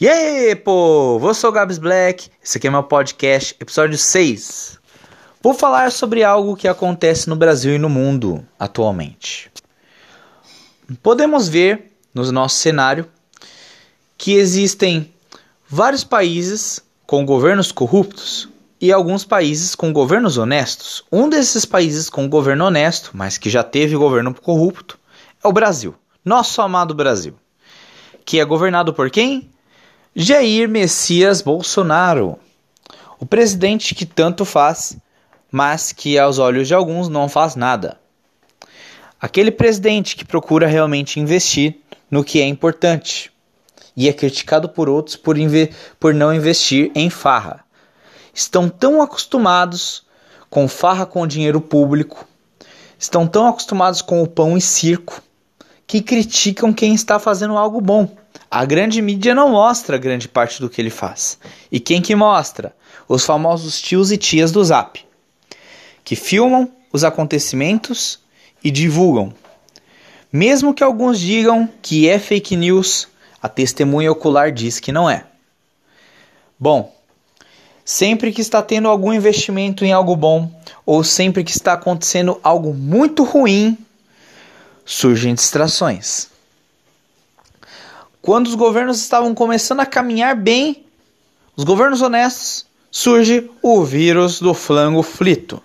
E aí, pô, eu sou o Gabs Black, esse aqui é meu podcast, episódio 6. Vou falar sobre algo que acontece no Brasil e no mundo atualmente. Podemos ver no nosso cenário que existem vários países com governos corruptos e alguns países com governos honestos. Um desses países com governo honesto, mas que já teve governo corrupto, é o Brasil. Nosso amado Brasil. Que é governado por quem? Jair Messias Bolsonaro, o presidente que tanto faz, mas que aos olhos de alguns não faz nada. Aquele presidente que procura realmente investir no que é importante e é criticado por outros por, por não investir em farra. Estão tão acostumados com farra com dinheiro público, estão tão acostumados com o pão e circo, que criticam quem está fazendo algo bom. A grande mídia não mostra grande parte do que ele faz. E quem que mostra? Os famosos tios e tias do Zap, que filmam os acontecimentos e divulgam. Mesmo que alguns digam que é fake news, a testemunha ocular diz que não é. Bom, sempre que está tendo algum investimento em algo bom ou sempre que está acontecendo algo muito ruim, surgem distrações. Quando os governos estavam começando a caminhar bem, os governos honestos, surge o vírus do flango flito.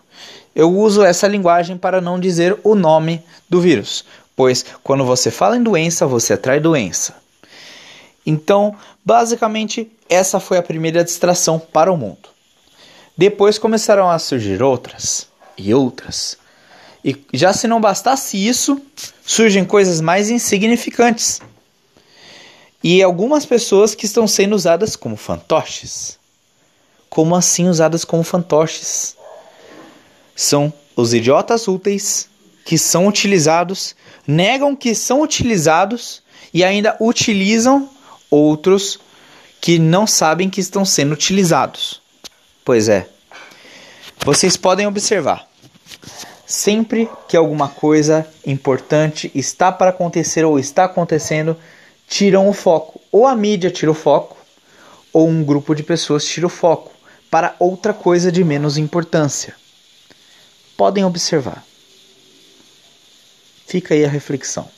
Eu uso essa linguagem para não dizer o nome do vírus, pois quando você fala em doença, você atrai doença. Então, basicamente, essa foi a primeira distração para o mundo. Depois começaram a surgir outras e outras. E já se não bastasse isso, surgem coisas mais insignificantes e algumas pessoas que estão sendo usadas como fantoches. Como assim usadas como fantoches? São os idiotas úteis que são utilizados, negam que são utilizados e ainda utilizam outros que não sabem que estão sendo utilizados. Pois é. Vocês podem observar. Sempre que alguma coisa importante está para acontecer ou está acontecendo, tiram o foco. Ou a mídia tira o foco, ou um grupo de pessoas tira o foco para outra coisa de menos importância. Podem observar. Fica aí a reflexão.